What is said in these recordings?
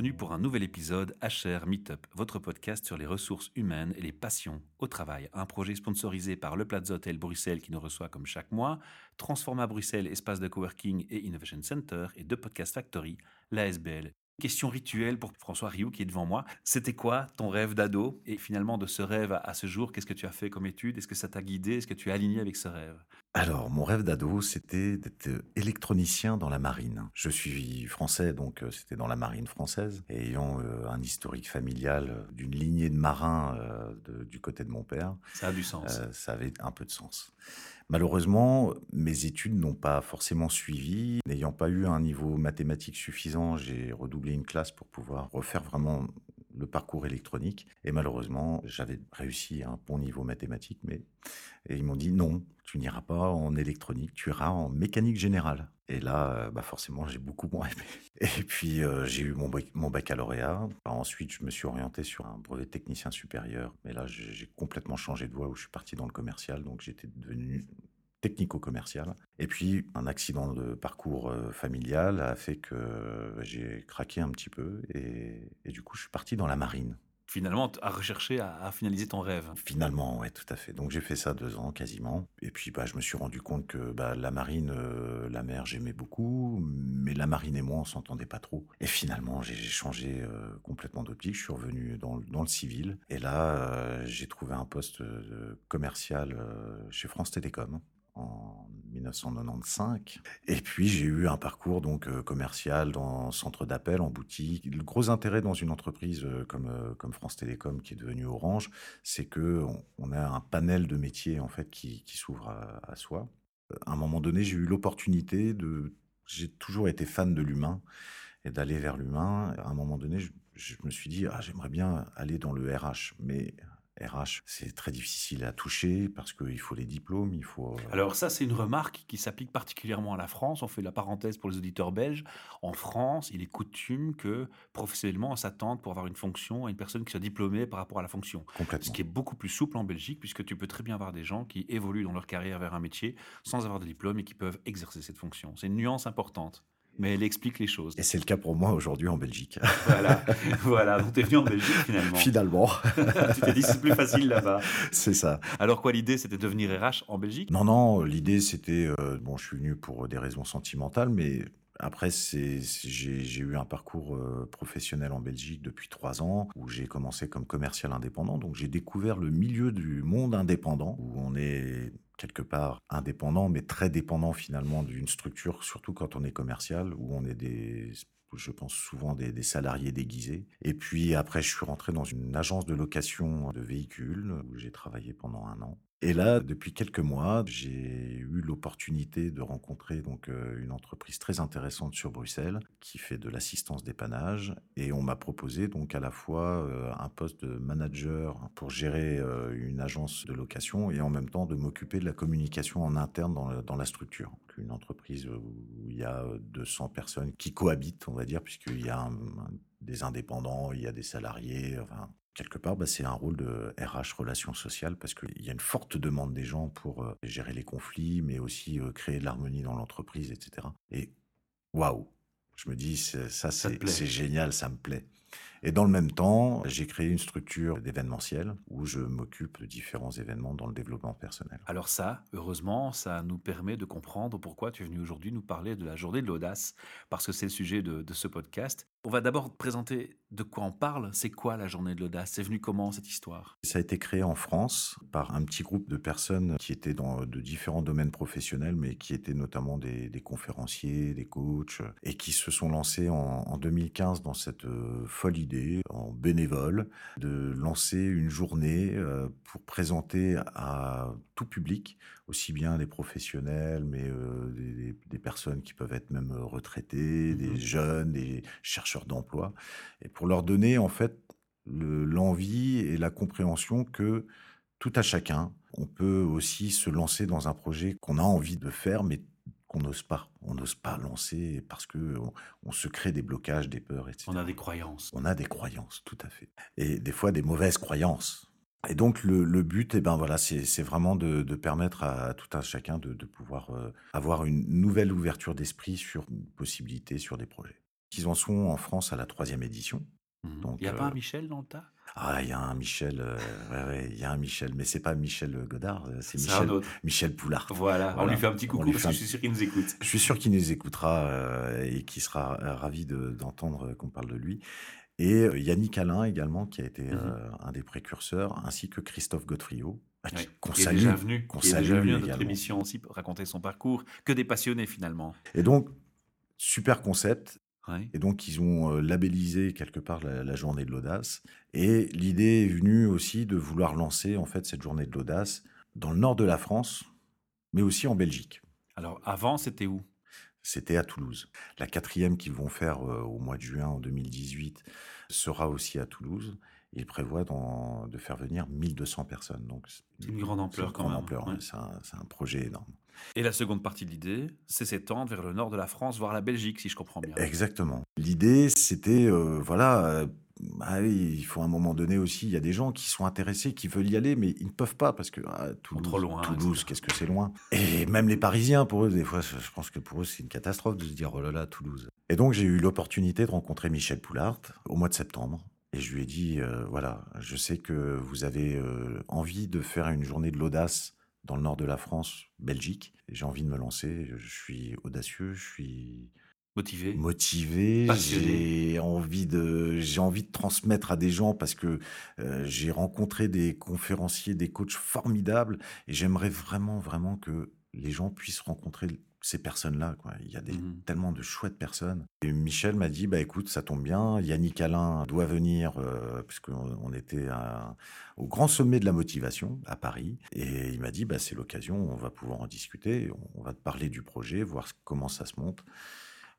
Bienvenue pour un nouvel épisode HR Meetup, votre podcast sur les ressources humaines et les passions au travail. Un projet sponsorisé par le Plaza Hotel Bruxelles qui nous reçoit comme chaque mois, Transforma Bruxelles, espace de coworking et innovation center, et de Podcast Factory, l'ASBL Question rituelle pour François Rioux qui est devant moi. C'était quoi ton rêve d'ado? Et finalement, de ce rêve à, ce jour, qu'est-ce que tu as fait? Comme étude Est-ce que ça t'a guidé? Est-ce que tu es aligné avec ce rêve? Alors, mon rêve d'ado, c'était d'être électronicien dans la marine. Je suis français, donc euh, c'était dans la marine française. Et ayant euh, un historique familial euh, d'une lignée de marins du côté de mon père. Ça a du sens. ça avait un peu de sens. Malheureusement, mes études n'ont pas forcément suivi. N'ayant pas eu un niveau mathématique suffisant, j'ai redoublé une classe pour pouvoir refaire vraiment le parcours électronique. Et malheureusement, j'avais réussi à un bon niveau mathématique, mais ils m'ont dit non, tu n'iras pas en électronique, tu iras en mécanique générale. Et là, euh, bah forcément, j'ai beaucoup moins aimé. Et puis, euh, j'ai eu mon, mon baccalauréat. Ensuite, je me suis orienté sur un brevet technicien supérieur. Mais là, j'ai complètement changé de voie où je suis parti dans le commercial. Donc, j'étais devenu technico-commercial. Et puis, un accident de parcours euh, familial a fait que j'ai craqué un petit peu. Et, et du coup, je suis parti dans la marine finalement à rechercher à, finaliser ton rêve. Finalement, ouais, tout à fait. Donc j'ai fait ça deux ans quasiment. Et puis bah, je me suis rendu compte que bah, la marine, euh, la mer, j'aimais beaucoup, mais la marine et moi, on s'entendait pas trop. Et finalement, j'ai changé euh, complètement d'optique. Je suis revenu dans, dans, le civil. Et là, euh, j'ai trouvé un poste commercial chez France Télécom en 1995. Et puis j'ai eu un parcours donc euh, commercial dans centre d'appel, en boutique. Le gros intérêt dans une entreprise euh, comme euh, comme France Télécom qui est devenue Orange, c'est que on, a un panel de métiers en fait qui, s'ouvre à, soi. À un moment donné, j'ai eu l'opportunité de. J'ai toujours été fan de l'humain et d'aller vers l'humain. À un moment donné, je, je me suis dit ah j'aimerais bien aller dans le RH, mais RH, c'est très difficile à toucher parce qu'il faut les diplômes, il faut... Euh, Alors ça, c'est une remarque qui s'applique particulièrement à la France. On fait la parenthèse pour les auditeurs belges. En France, il est coutume que professionnellement, on s'attende pour avoir une fonction à une personne qui soit diplômée par rapport à la fonction. Complètement. Ce qui est beaucoup plus souple en Belgique puisque tu peux très bien avoir des gens qui évoluent dans leur carrière vers un métier sans avoir de diplôme et qui peuvent exercer cette fonction. C'est une nuance importante mais elle explique les choses. Et c'est le cas pour moi aujourd'hui en Belgique. Voilà, voilà. Donc tu es venu en Belgique finalement. Finalement. tu t'es dit c'est plus facile là-bas. C'est ça. Alors quoi l'idée c'était de devenir RH en Belgique? Non, non, l'idée c'était, euh, bon je suis venu pour des raisons sentimentales, mais après, c'est, j'ai, eu un parcours euh, professionnel en Belgique depuis trois ans, où j'ai commencé comme commercial indépendant. Donc, j'ai découvert le milieu du monde indépendant, où on est quelque part indépendant, mais très dépendant finalement d'une structure, surtout quand on est commercial, où on est des je pense souvent des, des, salariés déguisés. Et puis après, je suis rentré dans une agence de location de véhicules où j'ai travaillé pendant un an. Et là, depuis quelques mois, j'ai eu l'opportunité de rencontrer donc euh, une entreprise très intéressante sur Bruxelles qui fait de l'assistance dépannage et on m'a proposé donc à la fois euh, un poste de manager pour gérer euh, une agence de location et en même temps de m'occuper de la communication en interne dans, la structure. une entreprise où il y a 200 personnes qui cohabitent, on va dire, puisqu'il y a des indépendants, il y a des salariés, enfin quelque part, bah, c'est un rôle de RH relations sociales parce qu'il y a une forte demande des gens pour euh, gérer les conflits, mais aussi euh, créer de l'harmonie dans l'entreprise, etc. Et waouh, je me dis, ça, c'est génial, ça me plaît. Et dans le même temps, j'ai créé une structure d'événementiel où je m'occupe de différents événements dans le développement personnel. Alors ça, heureusement, ça nous permet de comprendre pourquoi tu es venu aujourd'hui nous parler de la journée de l'audace, parce que c'est le sujet de, de ce podcast. On va d'abord présenter de quoi on parle. C'est quoi la journée de l'audace? C'est venu comment cette histoire? Ça a été créé en France par un petit groupe de personnes qui étaient dans de différents domaines professionnels, mais qui étaient notamment des, conférenciers, des coachs, et qui se sont lancés en, en 2015 dans cette euh, en bénévole, de lancer une journée euh, pour présenter à tout public, aussi bien les professionnels, mais euh, des, des, personnes qui peuvent être même retraités, des mmh jeunes, des chercheurs d'emploi, et pour leur donner en fait l'envie et la compréhension que tout à chacun, on peut aussi se lancer dans un projet qu'on a envie de faire, mais qu'on n'ose pas. On n'ose pas lancer parce que on, se crée des blocages, des peurs, etc. On a des croyances. On a des croyances, tout à fait. Et des fois des mauvaises croyances. Et donc le, but, eh ben voilà, c'est vraiment de, permettre à, tout un chacun de, pouvoir euh, avoir une nouvelle ouverture d'esprit sur une possibilité, sur des projets. Ils en sont en France à la troisième édition. Il n'y a pas un euh, Michel dans le tas? Ah, il y a un Michel, euh, ouais, ouais, il y a un Michel, mais c'est pas Michel Godard, euh, c'est Michel, Poulard. Voilà, on lui fait un petit coucou parce que un- je suis sûr qu'il nous écoute. Je suis sûr qu'il nous écoutera euh, et qu'il sera euh, ravi de- d'entendre qu'on parle de lui. Et Yannick Alain également, qui a été Mhm. euh, un des précurseurs, ainsi que Christophe qui- Ouais, qu'on salue. déjà venu, est déjà venu à notre émission aussi pour raconter son parcours. Que des passionnés finalement. Et donc, super concept. Ouais. Et donc, ils ont euh, labellisé quelque part la, la journée de l'audace. Et l'idée est venue aussi de vouloir lancer en fait cette journée de l'audace dans le nord de la France, mais aussi en Belgique. Alors avant, c'était où? C'était à Toulouse. La quatrième qu'ils vont faire euh, au mois de juin en 2018 sera aussi à Toulouse. Ils prévoient de faire venir 1200 personnes. Donc, C'est une grande ampleur quand grande même, ampleur, ouais. ouais. C'est un, c'est un projet énorme. Et la seconde partie de l'idée, c'est s'étendre vers le nord de la France, voire la Belgique, si je comprends bien. Exactement. L'idée, c'était, euh, voilà, euh, ah oui, il faut à un moment donné aussi, il y a des gens qui sont intéressés, qui veulent y aller, mais ils ne peuvent pas parce que ah, Toulouse, trop loin, Toulouse, qu'est-ce que c'est loin? Et même les Parisiens, pour eux, des fois, je pense que pour eux, c'est une catastrophe de se dire, oh là là, Toulouse. Et donc, j'ai eu l'opportunité de rencontrer Michel Poulard au mois de septembre. Et je lui ai dit, euh, voilà, je sais que vous avez envie de faire une journée de l'audace dans le nord de la France, Belgique. J'ai envie de me lancer. Je suis audacieux, je suis Motivé motivé, j'ai envie de j'ai envie de transmettre à des gens parce que euh, j'ai rencontré des conférenciers, des coachs formidables et j'aimerais vraiment vraiment que les gens puissent rencontrer ces personnes-là quoi. Il y a des Mhm. tellement de chouettes personnes. Et Michel m'a dit bah écoute, ça tombe bien, Yannick Alain doit venir euh, puisqu'on on était à- au grand sommet de la motivation à Paris et il m'a dit bah c'est l'occasion, on va pouvoir en discuter, on, on va te parler du projet, voir comment ça se monte.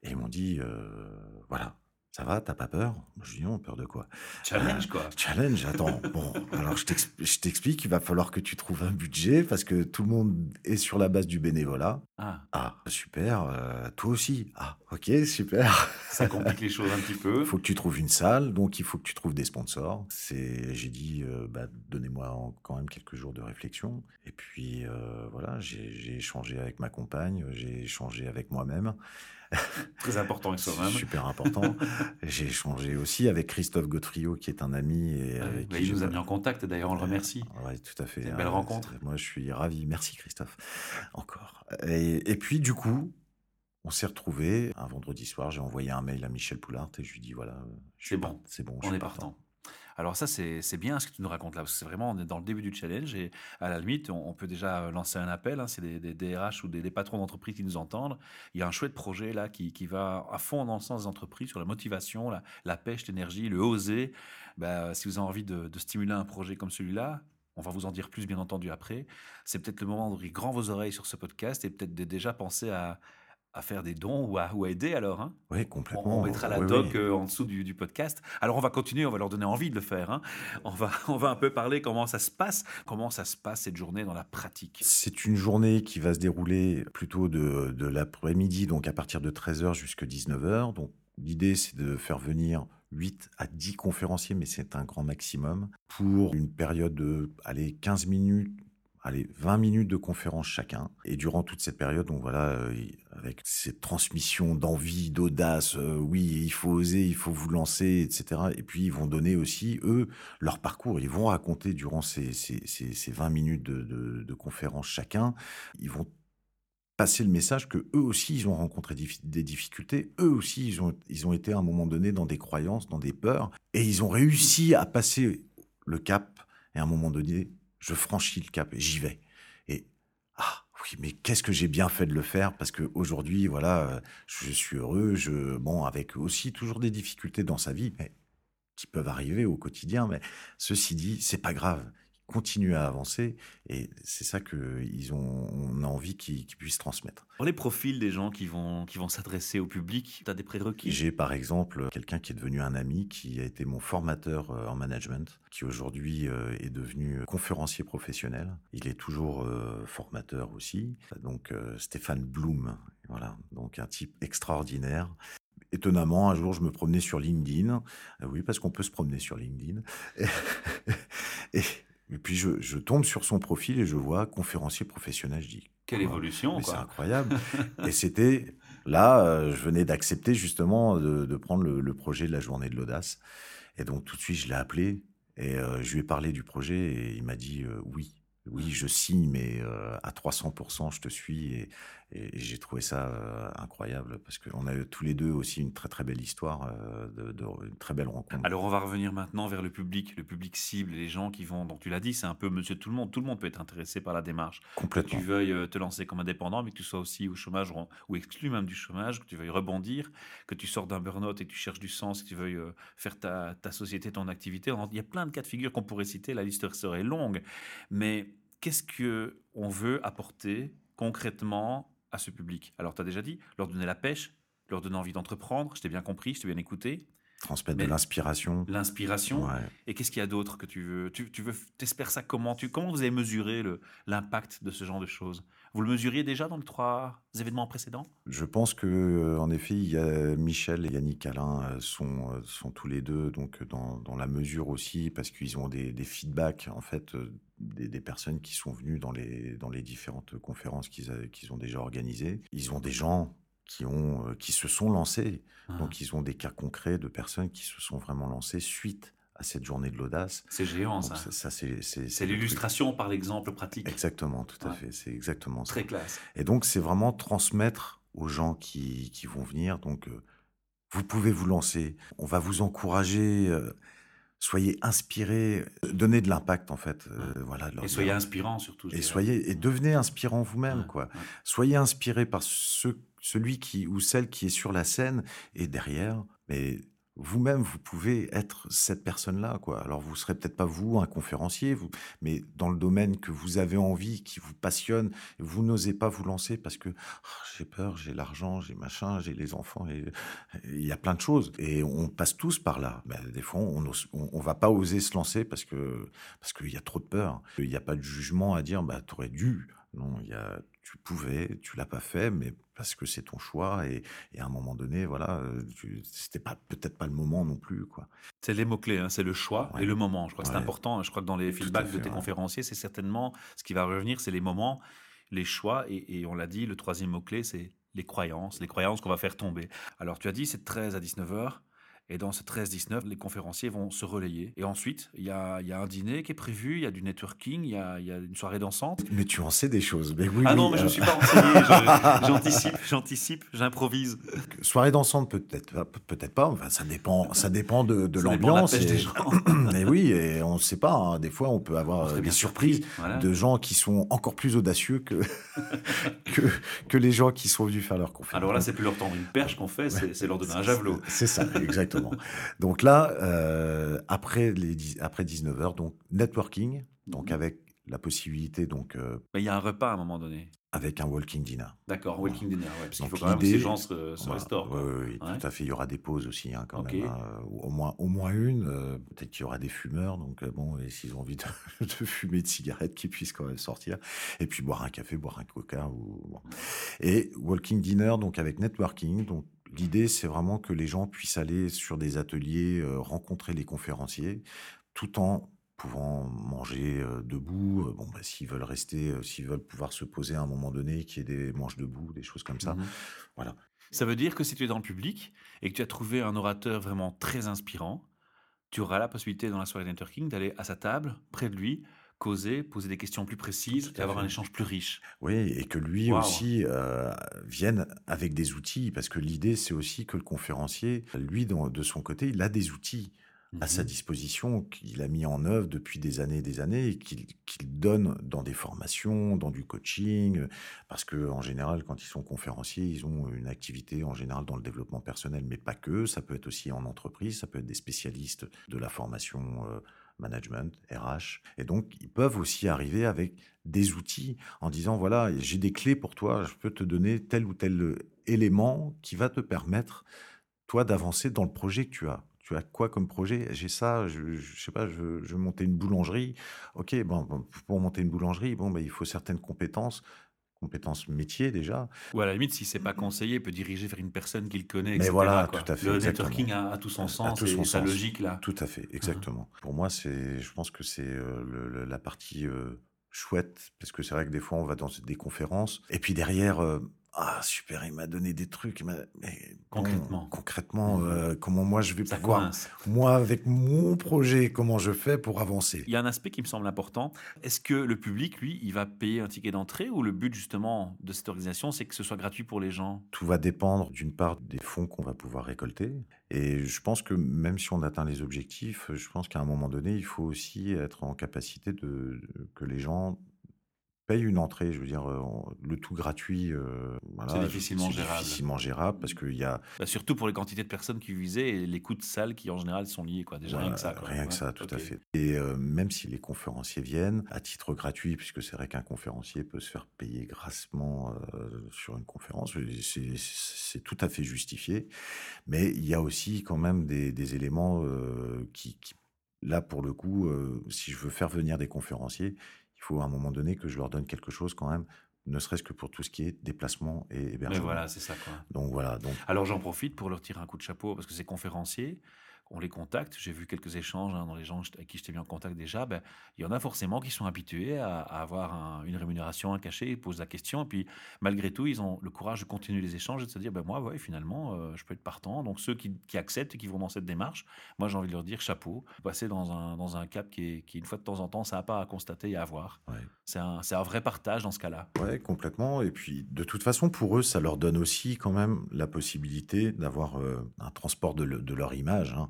Et ils m'ont dit, euh, voilà, ça va, t'as pas peur? Je dis non, peur de quoi? Challenge, quoi. Challenge, attends, bon, alors je t'ex- je t'explique, il va falloir que tu trouves un budget parce que tout le monde est sur la base du bénévolat. Ah, Ah, super, euh, toi aussi. Ah, ok, super. ça complique les choses un petit peu. Il faut que tu trouves une salle, donc il faut que tu trouves des sponsors. C'est, j'ai dit, euh, bah, donnez-moi quand même quelques jours de réflexion. Et puis euh, voilà, j'ai j'ai échangé avec ma compagne, j'ai échangé avec moi-même. Très important avec soi-même. super important. J'ai échangé aussi avec Christophe Godefrio, qui est un ami. Et avec bah, qui il nous a mis en contact, d'ailleurs, on le remercie. Oui, tout à fait. Une hein, belle rencontre. Moi, je suis ravi. Merci, Christophe. Encore. Et, et puis, du coup, on s'est retrouvés un vendredi soir. J'ai envoyé un mail à Michel Poulard et je lui dis voilà, je suis C'est bon. C'est bon. On est partant. Alors ça, c'est bien ce que tu nous racontes là, parce que c'est vraiment, on est dans le début du challenge et à la limite, on, peut déjà lancer un appel, hein, c'est des, DRH ou des, patrons d'entreprise qui nous entendent. Il y a un chouette projet là qui, qui va à fond dans le sens des entreprises sur la motivation, la, pêche, l'énergie, le oser. Bah, si vous avez envie de, de stimuler un projet comme celui-là, on va vous en dire plus bien entendu après. C'est peut-être le moment d'ouvrir grand vos oreilles sur ce podcast et peut-être déjà penser à, à faire des dons ou à, ou à aider alors. Hein Oui, on, complètement. on mettra la Oui, doc oui. euh, en dessous du, du podcast. Alors on va continuer, on va leur donner envie de le faire. hein. On, va, on va un peu parler comment ça se passe, comment ça se passe cette journée dans la pratique. C'est une journée qui va se dérouler plutôt de, de l'après-midi, donc à partir de 13h jusqu'à 19h. Donc l'idée, c'est de faire venir 8 à 10 conférenciers, mais c'est un grand maximum, pour une période de allez, 15 minutes. Allez, 20 minutes de conférence chacun. Et durant toute cette période, donc voilà, euh, avec cette transmission d'envie, d'audace, euh, oui, il faut oser, il faut vous lancer, etc. Et puis, ils vont donner aussi, eux, leur parcours. Ils vont raconter durant ces, ces, ces, ces 20 minutes de, de, conférence chacun, ils vont passer le message que eux aussi, ils ont rencontré des difficultés. Eux aussi, ils ont, ils ont été à un moment donné dans des croyances, dans des peurs. Et ils ont réussi à passer le cap. Et à un moment donné, je franchis le cap et j'y vais. Et ah oui, mais qu'est-ce que j'ai bien fait de le faire? Parce que aujourd'hui, voilà, euh, je suis heureux. Je bon, avec aussi toujours des difficultés dans sa vie, mais qui peuvent arriver au quotidien. Mais ceci dit, c'est pas grave. Ils continuent à avancer et c'est ça que ils ont, on a envie qu'ils puissent transmettre. Pour les profils des gens qui vont, qui vont s'adresser au public, tu as des prérequis? J'ai par exemple quelqu'un qui est devenu un ami, qui a été mon formateur euh, en management, qui aujourd'hui euh, est devenu conférencier professionnel. Il est toujours euh, formateur aussi. Donc Stéphane Blum, voilà, donc un type extraordinaire. Étonnamment, un jour, je me promenais sur LinkedIn. Oui, parce qu'on peut se promener sur LinkedIn. Et, et- puis, je, je tombe sur son profil et je vois conférencier professionnel. Je dis, Quelle Oh, évolution, c'est quoi. incroyable. et c'était Là, euh, je venais d'accepter justement de, de prendre le, le projet de la journée de l'audace. Et donc tout de suite, je l'ai appelé et euh, je lui ai parlé du projet et il m'a dit euh, oui. Oui, je signe, mais à 300%, je te suis. Et, et j'ai trouvé ça euh, incroyable parce qu'on a eu tous les deux aussi une très très belle histoire, euh, de, de- une très belle rencontre. Alors on va revenir maintenant vers le public, le public cible, les gens qui vont, donc tu l'as dit, c'est un peu monsieur tout le monde, tout le monde peut être intéressé par la démarche. Que tu Complètement. veuilles euh, te lancer comme indépendant, mais que tu sois aussi au chômage ou ou exclu même du chômage, que tu veuilles rebondir, que tu sors d'un burn-out et que tu cherches du sens, que tu veuilles faire ta, ta société, ton activité. Il y a plein de cas de figure qu'on pourrait citer, la liste serait longue. Mais qu'est-ce que on veut apporter concrètement à ce public Alors tu as déjà dit, leur donner la pêche, leur donner envie d'entreprendre, je t'ai bien compris, je t'ai bien écouté, Transmettre Mais- de l'inspiration. l'inspiration. Ouais. Et qu'est-ce qu'il y a d'autre que tu veux? Tu, tu veux, t'espères ça comment? Tu, Comment vous avez mesuré l'impact de ce genre de choses? Vous le mesuriez déjà dans les trois événements précédents? Je pense que, euh, en effet, il y a Michel et Yannick Alain euh, sont, euh, sont tous les deux donc dans, dans la mesure aussi parce qu'ils ont des, des feedbacks en fait des, des personnes qui sont venues dans les dans les différentes conférences qu'ils ont déjà organisées. Ils ont des gens qui ont qui se sont lancés, Ah, donc ils ont des cas concrets de personnes qui se sont vraiment lancées suite à cette journée de l'audace. C'est géant, Donc ça. ça, ça, c'est l'illustration par l'exemple pratique. Exactement, tout à fait. C'est exactement ça. Très classe. Et donc, c'est vraiment transmettre aux gens qui, qui vont venir. Donc, euh, vous pouvez vous lancer. On va vous encourager. euh, soyez inspirés. euh, Donnez de l'impact, en fait. euh, voilà, Et soyez inspirant surtout. et soyez et devenez inspirant vous-même, Ouais, quoi. Soyez inspiré par ce- celui qui ou celle qui est sur la scène et derrière. Mais vous-même, vous pouvez être cette personne-là, quoi. Alors, vous serez peut-être pas vous, un conférencier, vous, mais dans le domaine que vous avez envie, qui vous passionne, vous n'osez pas vous lancer parce que Ah, j'ai peur, j'ai l'argent, j'ai machin, j'ai les enfants, et il y a plein de choses. Et on passe tous par là. Ben, des fois, on, ose- on, on va pas oser se lancer parce que parce qu'il y a trop de peur. Il n'y a pas de jugement à dire, bah, tu aurais dû. Non, y a, tu pouvais, tu l'as pas fait, mais parce que c'est ton choix et, et à un moment donné, voilà, euh, c'était pas peut-être pas le moment non plus, quoi. C'est les mots-clés, hein, c'est le choix Ouais. et le moment. Je crois que c'est Ouais. important. Je crois que dans les feedbacks fait, de tes ouais. conférenciers, c'est certainement ce qui va revenir, c'est les moments, les choix. Et, et on l'a dit, le troisième mot-clé, c'est les croyances, les croyances qu'on va faire tomber. Alors tu as dit, c'est de 13 à 19 heures. Et dans ce 13-19, les conférenciers vont se relayer. Et ensuite, il y a, il y a un dîner qui est prévu, il y a du networking, il y a, il y a une soirée dansante. Mais tu en sais des choses. Mais oui, ah non, mais je euh, ne suis pas renseigné, j'anticipe, j'anticipe, j'improvise. soirée dansante peut-être, pas- peut-être pas. Enfin, ça dépend, ça dépend de, l'ambiance. et- on ne sait pas. hein. Des fois, on peut avoir On euh, des surprises voilà. de gens qui sont encore plus audacieux que, que, que les gens qui sont venus faire leur conférence. Alors là, c'est plus leur tendre une perche qu'on fait, c'est c'est leur donner un javelot. C'est ça, exactement. donc là, euh, après, les, après 19h, donc networking, donc Mhm. avec la possibilité, donc euh, Mais il y a un repas à un moment donné. Avec un walking dinner. D'accord, walking dinner, ouais, parce qu'il faut quand même que ces gens se, se Voilà. restaurent. Ouais, ouais, Ouais. tout à fait. Il y aura des pauses aussi, hein, quand même. hein, au, moins, au moins une. euh, Peut-être qu'il y aura des fumeurs. Donc, euh, bon, et s'ils ont envie de, de fumer de cigarettes, qu'ils puissent quand même sortir. Et puis boire un café, boire un coca. Ou... bon. Et walking dinner, donc avec networking. Donc, l'idée, c'est vraiment que les gens puissent aller sur des ateliers, euh, rencontrer les conférenciers, tout en pouvant manger euh, debout. Euh, Bon, bah, s'ils veulent rester, euh, s'ils veulent pouvoir se poser à un moment donné, qu'il y ait des manches debout, des choses comme ça. Mhm. Voilà. Ça veut dire que si tu es dans le public et que tu as trouvé un orateur vraiment très inspirant, tu auras la possibilité dans la soirée networking d'aller à sa table, près de lui, causer, poser des questions plus précises et avoir un échange plus riche. Oui, et que lui aussi euh, vienne avec des outils, parce que l'idée, c'est aussi que le conférencier, lui, dans- de son côté, il a des outils à sa Mhm. disposition qu'il a mis en œuvre depuis des années et des années et qu'il donne dans des formations, dans du coaching, parce que en général, quand ils sont conférenciers, ils ont une activité en général dans le développement personnel, mais pas que. Ça peut être aussi en entreprise, ça peut être des spécialistes de la formation euh, management, RH, et donc ils peuvent aussi arriver avec des outils en disant voilà, j'ai des clés pour toi, je peux te donner tel ou tel élément qui va te permettre toi d'avancer dans le projet que tu as. Tu as quoi comme projet? J'ai ça, je, je sais pas, je, je veux monter une boulangerie. Ok, bon, bon, pour monter une boulangerie, bon, ben, il faut certaines compétences, compétences métiers déjà. Ou à la limite, si c'est pas conseillé, il peut diriger vers une personne qu'il connaît, Mais voilà, quoi. tout à fait, Le exactement. networking a, a tout son sens tout et son sa sens. logique là. Tout à fait, exactement. Pour moi, c'est, je pense que c'est euh, la partie euh, chouette, parce que c'est vrai que des fois, on va dans des conférences, et puis derrière, euh, ah super, il m'a donné des trucs, mais concrètement, concrètement, mmh. euh, comment moi je vais Ça pouvoir, moi avec mon projet, comment je fais pour avancer? Il y a un aspect qui me semble important. Est-ce que le public, lui, il va payer un ticket d'entrée ou le but justement de cette organisation, c'est que ce soit gratuit pour les gens? Tout va dépendre d'une part des fonds qu'on va pouvoir récolter. Et je pense que même si on atteint les objectifs, je pense qu'à un moment donné, il faut aussi être en capacité de que les gens paye une entrée, je veux dire, euh, le tout gratuit. Euh, c'est difficilement gérable. difficilement gérable parce qu'il y a. Bah, surtout pour les quantités de personnes qui visaient et les coûts de salle qui en général sont liés, quoi. Déjà rien que ça. Rien que ça, tout à fait. Et euh, même si les conférenciers viennent à titre gratuit, puisque c'est vrai qu'un conférencier peut se faire payer grassement sur une conférence, c'est tout à fait justifié. Mais il y a aussi quand même des, éléments qui, qui, là pour le coup, si je veux faire venir des conférenciers, il faut à un moment donné que je leur donne quelque chose quand même, ne serait-ce que pour tout ce qui est déplacement et hébergement. Mais voilà, c'est ça quoi. Donc voilà. Donc... Alors j'en profite pour leur tirer un coup de chapeau parce que ces conférenciers, on les contacte. J'ai vu quelques échanges hein, dans les gens avec qui je t'ai mis en contact déjà. Ben, il y en a forcément qui sont habitués à, avoir une rémunération, un cachet, ils posent la question. Et puis, malgré tout, ils ont le courage de continuer les échanges et de se dire ben, moi, ouais, finalement, euh, je peux être partant. Donc, ceux qui, acceptent et qui vont dans cette démarche, moi, j'ai envie de leur dire chapeau. Passer dans un, dans un cap qui est, qui, une fois de temps en temps, ça n'a pas à constater et à voir. C'est un, un, vrai partage dans ce cas-là. Oui, complètement. Et puis, de toute façon, pour eux, ça leur donne aussi quand même la possibilité d'avoir euh, un transport de, de leur image. Hein.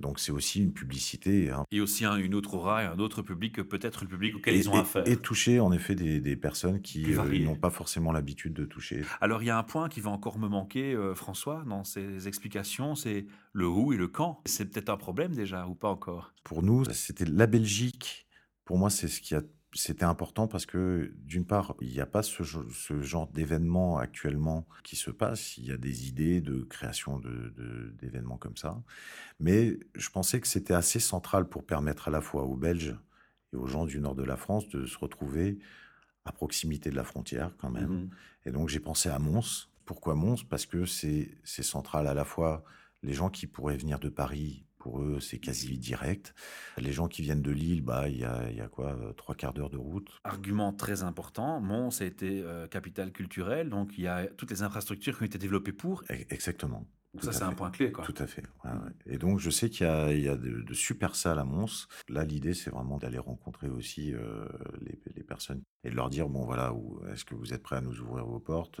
Donc c'est aussi une publicité. Hein. Et aussi une autre aura et un autre public que peut-être le public auquel ils ont affaire. Et toucher en effet des, personnes qui euh, n'ont pas forcément l'habitude de toucher. Alors il y a un point qui va encore me manquer, euh, François, dans ces explications, c'est le où et le quand. C'est peut-être un problème déjà ou pas encore? Pour nous, c'était la Belgique. Pour moi, c'est ce qui a c'était important parce que, d'une part, il n'y a pas ce, genre d'événement actuellement qui se passe. Il y a des idées de création d'événements de, comme ça. Mais je pensais que c'était assez central pour permettre à la fois aux Belges et aux gens du nord de la France de se retrouver à proximité de la frontière quand même. Mmh et donc j'ai pensé à Mons. Pourquoi Mons? Parce que c'est central à la fois les gens qui pourraient venir de Paris pour eux, c'est quasi direct. Les gens qui viennent de Lille, bah, il y a, y a quoi euh, Trois quarts d'heure de route. Argument très important. Mons a été euh, capitale culturelle, donc il y a toutes les infrastructures qui ont été développées pour. E, exactement. Donc ça, c'est un point clé. Quoi. Tout à fait. Et donc, je sais qu'il y a, il y a de, super salles à Mons. Là, l'idée, c'est vraiment d'aller rencontrer aussi euh, les, les, personnes et de leur dire, bon, voilà, est-ce que vous êtes prêts à nous ouvrir vos portes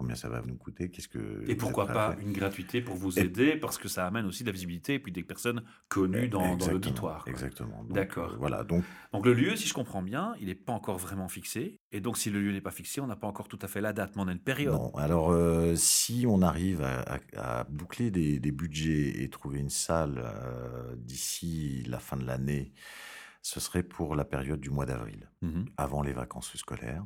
combien ça va nous coûter, qu'est-ce que... Et pourquoi pas une gratuité pour vous aider, parce que ça amène aussi de la visibilité et puis des personnes connues dans, l'auditoire. Exactement. D'accord. Euh, voilà, donc... donc le lieu, si je comprends bien, il n'est pas encore vraiment fixé, et donc si le lieu n'est pas fixé, on n'a pas encore tout à fait la date, mais on a une période. Non, alors euh, si on arrive à, boucler des, budgets et trouver une salle euh, d'ici la fin de l'année, ce serait pour la période du mois d'avril, mmh avant les vacances scolaires.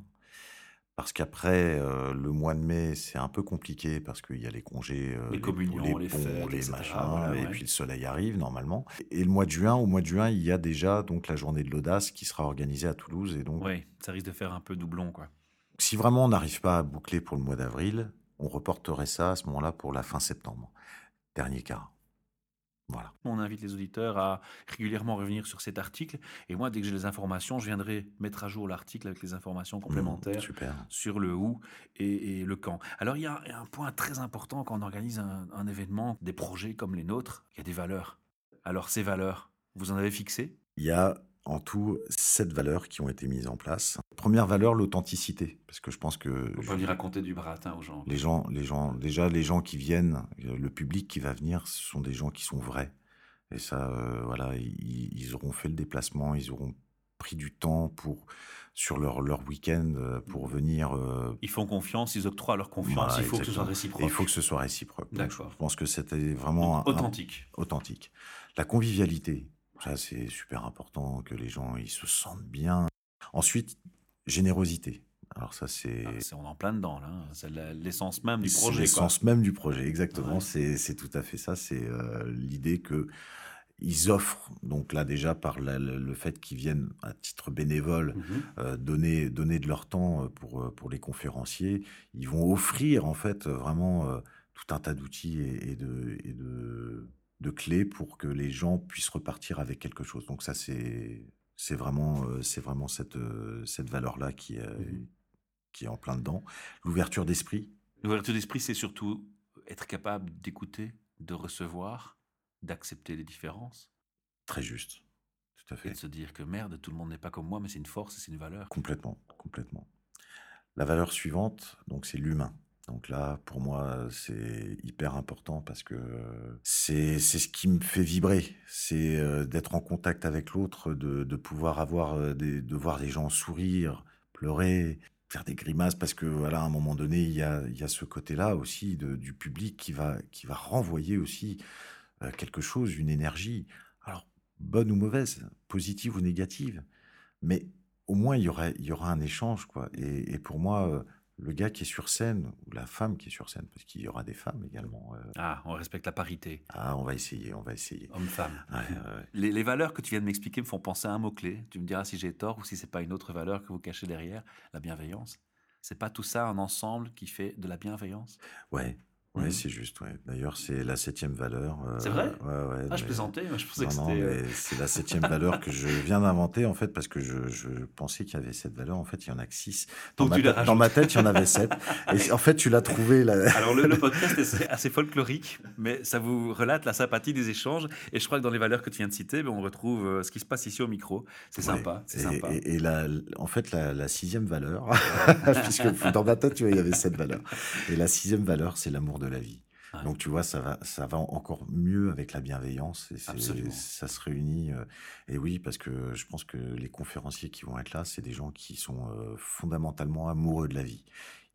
Parce qu'après, euh, le mois de mai, c'est un peu compliqué parce qu'il y a les congés, euh, les communions, les, ponts, les machins, et puis le soleil arrive normalement. Et le mois de juin, au mois de juin, il y a déjà donc la journée de l'audace qui sera organisée à Toulouse, et donc. Oui, ça risque de faire un peu doublon, quoi. Si vraiment on n'arrive pas à boucler pour le mois d'avril, on reporterait ça à ce moment-là pour la fin septembre. Dernier cas. Voilà. On invite les auditeurs à régulièrement revenir sur cet article. Et moi, dès que j'ai les informations, je viendrai mettre à jour l'article avec les informations mmh, complémentaires sur le où et, le quand. Alors, il y, a, un point très important quand on organise un, un événement, des projets comme les nôtres, il y a des valeurs. Alors, ces valeurs, vous en avez fixé? Il y a en tout sept valeurs qui ont été mises en place. Première valeur, l'authenticité, parce que je pense que faut pas lui raconter du baratin aux gens. Les gens, les gens, déjà les gens qui viennent, le public qui va venir, ce sont des gens qui sont vrais. Et ça, euh, voilà, ils, auront fait le déplacement, ils auront pris du temps pour sur leur, leur week-end euh, pour venir. Euh, ils font confiance, ils octroient leur confiance. il faut que ce soit réciproque. il faut que ce soit réciproque. D'accord. Je pense que c'était vraiment authentique. authentique. La convivialité. Ça, c'est super important que les gens ils se sentent bien. Ensuite, générosité. Alors ça, c'est... Ah, on est en plein dedans, là. C'est l'essence même du projet. L'essence même du projet, exactement. C'est tout à fait ça. C'est euh, l'idée que ils offrent, donc là déjà par le fait qu'ils viennent à titre bénévole, mmh euh, donner, donner de leur temps euh, pour, pour les conférenciers, ils vont offrir en fait vraiment tout un tas d'outils et, de, et de de clés pour que les gens puissent repartir avec quelque chose. Donc ça, c'est c'est vraiment, euh, c'est vraiment cette, euh, cette valeur-là qui, est, mmh qui est en plein dedans. L'ouverture d'esprit? L'ouverture d'esprit, c'est surtout être capable d'écouter, de recevoir, d'accepter les différences. Très juste. Tout à fait. Et de se dire que merde, tout le monde n'est pas comme moi, mais c'est une force c'est une valeur. Complètement, complètement. La valeur suivante, donc c'est l'humain. Donc là, pour moi, c'est hyper important parce que c'est ce qui me fait vibrer. C'est d'être en contact avec l'autre, de, de pouvoir avoir de voir des gens sourire, pleurer, faire des grimaces parce que voilà, à un moment donné, il y a, il y a ce côté-là aussi de, du public qui va, qui va renvoyer aussi quelque chose, une énergie. Alors, bonne ou mauvaise, positive ou négative, mais au moins il y aura, il y aura un échange, quoi. Et pour moi, le gars qui est sur scène, ou la femme qui est sur scène, parce qu'il y aura des femmes également. euh, Ah, on respecte la parité. Ah, on va essayer, on va essayer. Homme-femme. Ouais, ouais, ouais. Les, les valeurs que tu viens de m'expliquer me font penser à un mot-clé. Tu me diras si j'ai tort ou si c'est pas une autre valeur que vous cachez derrière, la bienveillance. C'est pas tout ça un ensemble qui fait de la bienveillance? Ouais, ouais, Mhm. c'est juste. Ouais. D'ailleurs, c'est la septième valeur. euh, C'est vrai? Ouais, ouais. Ah, je plaisantais, moi je pensais Non, que c'était. euh, c'est la septième valeur que je viens d'inventer en fait parce que je, je pensais qu'il y avait cette valeur. En fait, il y en a que six. Dans, Donc ma, tu dans ma tête, il y en avait sept. Et en fait, tu l'as trouvé là. Alors le, le podcast est assez folklorique, mais ça vous relate la sympathie des échanges. Et je crois que dans les valeurs que tu viens de citer, ben, on retrouve euh, ce qui se passe ici au micro. C'est sympa, Et, sympa. et- et la, en fait, la, la sixième valeur, puisque dans ma tête, tu vois, il y avait sept valeurs. Et la sixième valeur, c'est l'amour de la vie. Donc, tu vois, ça va, ça va encore mieux avec la bienveillance. Et ça se réunit. euh, et oui, parce que je pense que les conférenciers qui vont être là, c'est des gens qui sont euh, fondamentalement amoureux de la vie.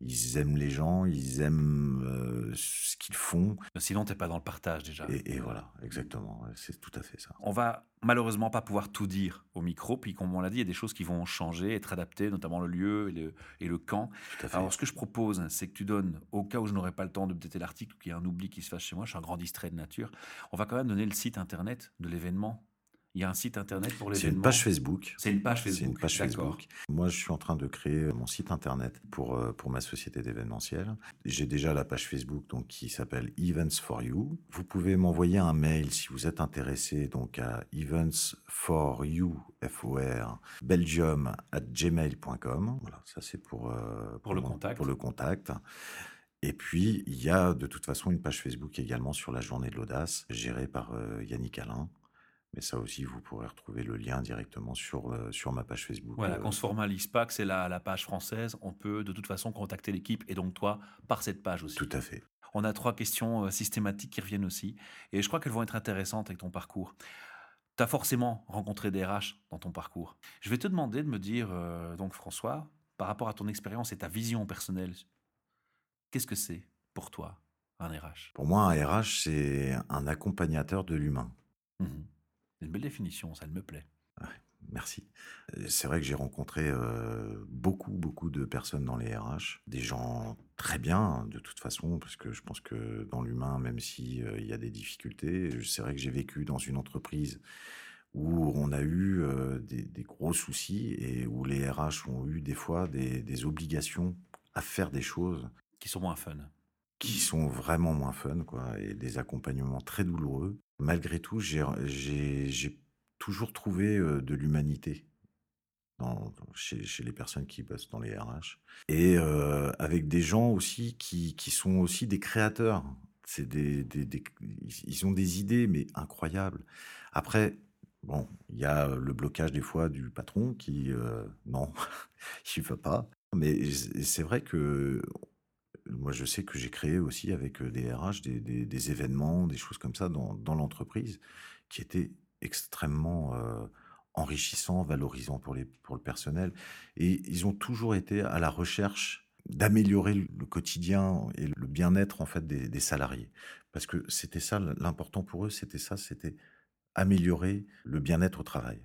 Ils aiment les gens, ils aiment euh, ce qu'ils font. Sinon, t'es pas dans le partage déjà. Et, et voilà, exactement. C'est tout à fait ça. On va malheureusement pas pouvoir tout dire au micro, puis comme on l'a dit, il y a des choses qui vont changer, être adaptées, notamment le lieu et le, et le camp. Tout à fait. Alors, ce que je propose, c'est que tu donnes, au cas où je n'aurai pas le temps de updater l'article, qu'il y a un oubli qui se fasse chez moi, je suis un grand distrait de nature, on va quand même donner le site internet de l'événement. Il y a un site internet pour C'est l'événement. une page Facebook. C'est une page C'est Facebook. une page. Facebook. Moi, je suis en train de créer mon site internet pour, euh, pour ma société d'événementiel. J'ai déjà la page Facebook donc, qui s'appelle Events for You. Vous pouvez m'envoyer un mail si vous êtes intéressé donc à events for you, F-O-R, belgium at gmail.com. Voilà, ça c'est pour, euh, Pour le mon- contact. Pour le contact. Et puis, il y a de toute façon une page Facebook également sur la journée de l'audace, gérée par euh, Yannick Alain. Mais ça aussi, vous pourrez retrouver le lien directement sur, euh, sur ma page Facebook. Voilà, Euh, qu'on se formalise pas, que c'est la, la page française, on peut de toute façon contacter l'équipe et donc toi par cette page aussi. Tout à fait. On a trois questions euh, systématiques qui reviennent aussi et je crois qu'elles vont être intéressantes avec ton parcours. Tu as forcément rencontré des RH dans ton parcours. Je vais te demander de me dire, euh, donc François, par rapport à ton expérience et ta vision personnelle, qu'est-ce que c'est pour toi un RH? Pour moi, un RH, c'est un accompagnateur de l'humain. Mhm. C'est une belle définition, ça elle me plaît. Merci. Euh, C'est vrai que j'ai rencontré euh, beaucoup, beaucoup de personnes dans les RH, des gens très bien hein, de toute façon, parce que je pense que dans l'humain, même s'il y a des difficultés, c'est vrai que j'ai vécu dans une entreprise où on a eu euh, des, des gros soucis et où les RH ont eu des fois des, des obligations à faire des choses Qui sont moins fun. Qui sont vraiment moins fun, quoi, et des accompagnements très douloureux. Malgré tout, j'ai, toujours trouvé euh, de l'humanité chez, les personnes qui bossent dans les RH. Et euh, avec des gens aussi qui, sont aussi des créateurs. Des, ils ont des idées, mais incroyables. Après, bon, il y a le blocage des fois du patron qui, euh, non, il ne veut pas. Mais c'est vrai que moi, je sais que j'ai créé aussi avec euh, des RH des, événements, des choses comme ça dans, dans l'entreprise qui étaient extrêmement euh, enrichissants, valorisants pour, les, pour le personnel. Et ils ont toujours été à la recherche d'améliorer le quotidien et le bien-être en fait des, des salariés. Parce que c'était ça l'important pour eux, c'était ça, c'était améliorer le bien-être au travail.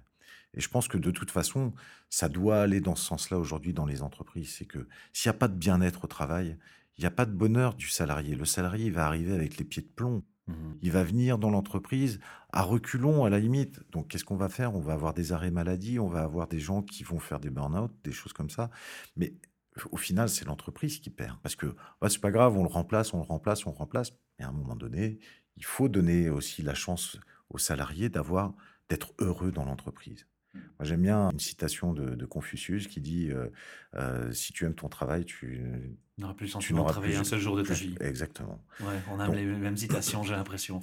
Et je pense que de toute façon, ça doit aller dans ce sens-là aujourd'hui dans les entreprises. C'est que s'il n'y a pas de bien-être au travail, il n'y a pas de bonheur du salarié. Le salarié il va arriver avec les pieds de plomb. Mhm. Il va venir dans l'entreprise à reculons à la limite. Donc qu'est-ce qu'on va faire? On va avoir des arrêts maladie, on va avoir des gens qui vont faire des burn-out, des choses comme ça. Mais au final, c'est l'entreprise qui perd. Parce que ouais, c'est pas grave, on le remplace, on le remplace, on le remplace. Mais à un moment donné, il faut donner aussi la chance aux salariés d'avoir d'être heureux dans l'entreprise. Moi, j'aime bien une citation de, de Confucius qui dit euh, euh, Si tu aimes ton travail, tu n'auras plus le sentiment de travailler plus. un seul jour de ta vie. Exactement. Ouais, on a Donc, les mêmes citations, j'ai l'impression.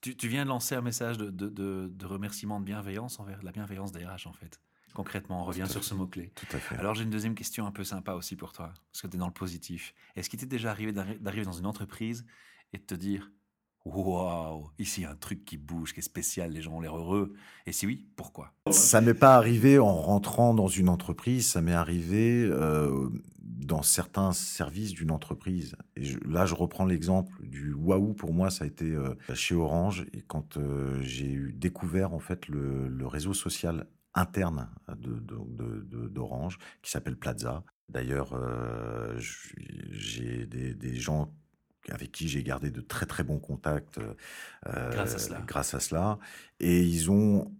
Tu, tu viens de lancer un message de, de, de- de remerciement, de bienveillance envers la bienveillance des RH, en fait. Concrètement, on revient sur fait. ce mot-clé. Tout à fait. Alors, j'ai une deuxième question un peu sympa aussi pour toi, parce que tu es dans le positif. Est-ce qu'il t'est déjà arrivé d'arri- d'arriver dans une entreprise et de te dire Waouh, ici, un truc qui bouge, qui est spécial, les gens ont l'air heureux Et si oui, pourquoi? Ça m'est pas arrivé en rentrant dans une entreprise, ça m'est arrivé euh, dans certains services d'une entreprise. Et là, je reprends l'exemple du waouh. Pour moi, ça a été euh, chez Orange et quand euh, j'ai découvert en fait le, réseau social interne de, de- d'Orange qui s'appelle Plaza. D'ailleurs, j'ai des, des gens avec qui j'ai gardé de très très bons contacts euh, Grâce à cela. grâce à cela. Et ils ont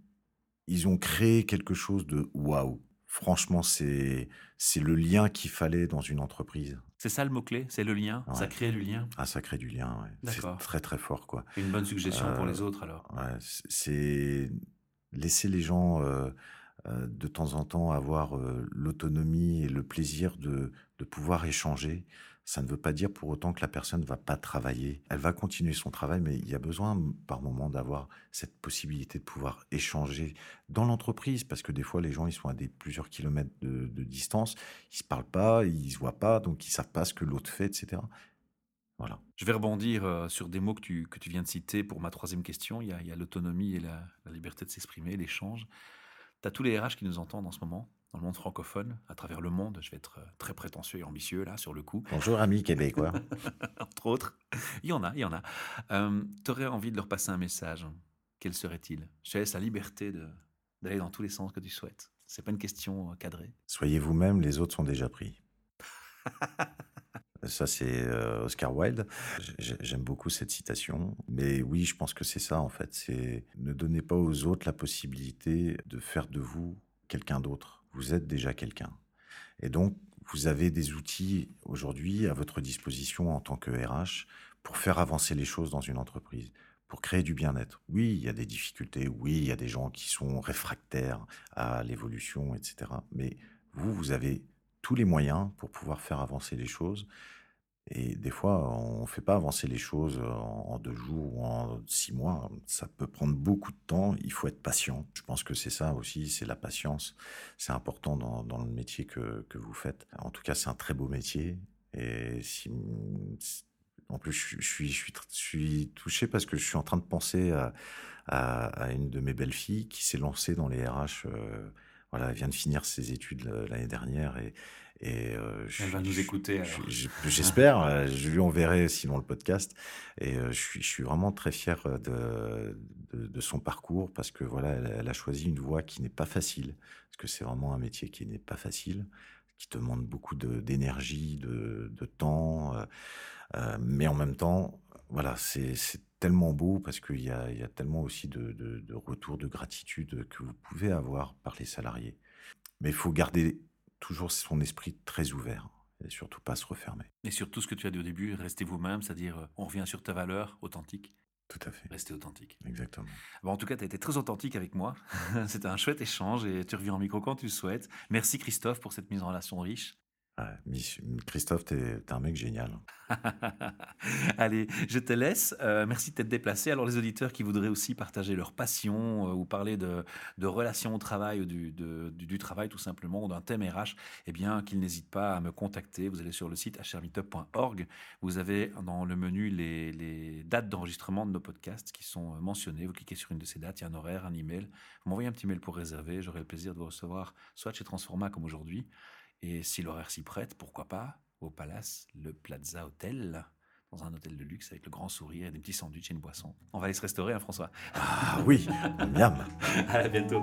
ils ont créé quelque chose de waouh. Franchement, c'est c'est le lien qu'il fallait dans une entreprise. C'est ça le mot-clé? C'est le lien? Ça crée du lien? Ah, ça crée du lien, ouais. C'est très très fort, quoi. Une bonne suggestion pour Euh, les autres, alors Ouais, c'est laisser les gens euh, euh, de temps en temps avoir euh, l'autonomie et le plaisir de, de pouvoir échanger. Ça ne veut pas dire pour autant que la personne ne va pas travailler. Elle va continuer son travail, mais il y a besoin par moment d'avoir cette possibilité de pouvoir échanger dans l'entreprise, parce que des fois les gens ils sont à plusieurs kilomètres de, distance, ils se parlent pas, ils se voient pas, donc ils savent pas ce que l'autre fait, etc. Voilà. Je vais rebondir euh, sur des mots que tu, viens de citer pour ma troisième question. Il y a l'autonomie et la, la liberté de s'exprimer, l'échange. Tu as tous les RH qui nous entendent en ce moment, dans le monde francophone, à travers le monde. Je vais être euh, très prétentieux et ambitieux là, sur le coup, Bonjour amis québécois. entre autres. Il y en a, il y en a. tu aurais envie de leur passer un message. Quel serait-il? Je te laisse la liberté d'aller dans tous les sens que tu souhaites. C'est pas une question euh, cadrée. Soyez vous-même, les autres sont déjà pris. Ça, c'est euh, Oscar Wilde. J'ai- J'aime beaucoup cette citation. Mais oui, je pense que c'est ça, en fait. C'est ne donnez pas aux autres la possibilité de faire de vous quelqu'un d'autre. Vous êtes déjà quelqu'un. Et donc, vous avez des outils aujourd'hui à votre disposition en tant que RH pour faire avancer les choses dans une entreprise, pour créer du bien-être. Oui, il y a des difficultés, oui, il y a des gens qui sont réfractaires à l'évolution, etc. Mais vous, vous avez tous les moyens pour pouvoir faire avancer les choses. Et des fois, on ne fait pas avancer les choses en, deux jours ou en six mois. Ça peut prendre beaucoup de temps. Il faut être patient. Je pense que c'est ça aussi, c'est la patience. C'est important dans, le métier que, que vous faites. En tout cas, c'est un très beau métier. Et en plus, je, suis, je, touché parce que je suis en train de penser à une de mes belles filles qui s'est lancée dans les RH. euh, voilà, elle vient de finir ses études euh, l'année dernière et, et euh, je Elle va nous écouter, je- J'espère. euh, je lui enverrai sinon le podcast. Et euh, je suis, je suis vraiment très fier de, de, de son parcours parce que voilà, elle, elle a choisi une voie qui n'est pas facile parce que c'est vraiment un métier qui n'est pas facile, qui demande beaucoup d'énergie, de, de temps, euh, mais en même temps, voilà, c'est tellement beau parce qu'il y y a tellement aussi de, de, de retours de gratitude que vous pouvez avoir par les salariés. Mais il faut garder toujours son esprit très ouvert et surtout pas se refermer. Et surtout, ce que tu as dit au début, restez vous-même, c'est-à-dire euh, on revient sur ta valeur authentique. Tout à fait. Restez authentique. Exactement. Bon, en tout cas, tu as été très authentique avec moi. C'était un chouette échange et tu reviens en micro quand tu le souhaites. Merci Christophe pour cette mise en relation riche. Christophe, t'es un mec génial. Allez, je te laisse. Euh, merci de t'être déplacé. Alors, les auditeurs qui voudraient aussi partager leur passion euh, ou parler de, de relations au travail ou du, du, travail tout simplement, ou d'un thème RH, eh bien, qu'ils n'hésitent pas à me contacter. Vous allez sur le site hrmeetup.org. Vous avez dans le menu les, les dates d'enregistrement de nos podcasts qui sont euh, mentionnées. Vous cliquez sur une de ces dates, il y a un horaire, un email. Vous m'envoyez un petit mail pour réserver. J'aurai le plaisir de vous recevoir soit chez Transforma comme aujourd'hui. Et si l'horaire s'y prête, pourquoi pas au Palace, le Plaza Hotel, dans un hôtel de luxe avec le grand sourire et des petits sandwichs et une boisson. On va aller se restaurer, hein, François? Ah oui, miam. À bientôt.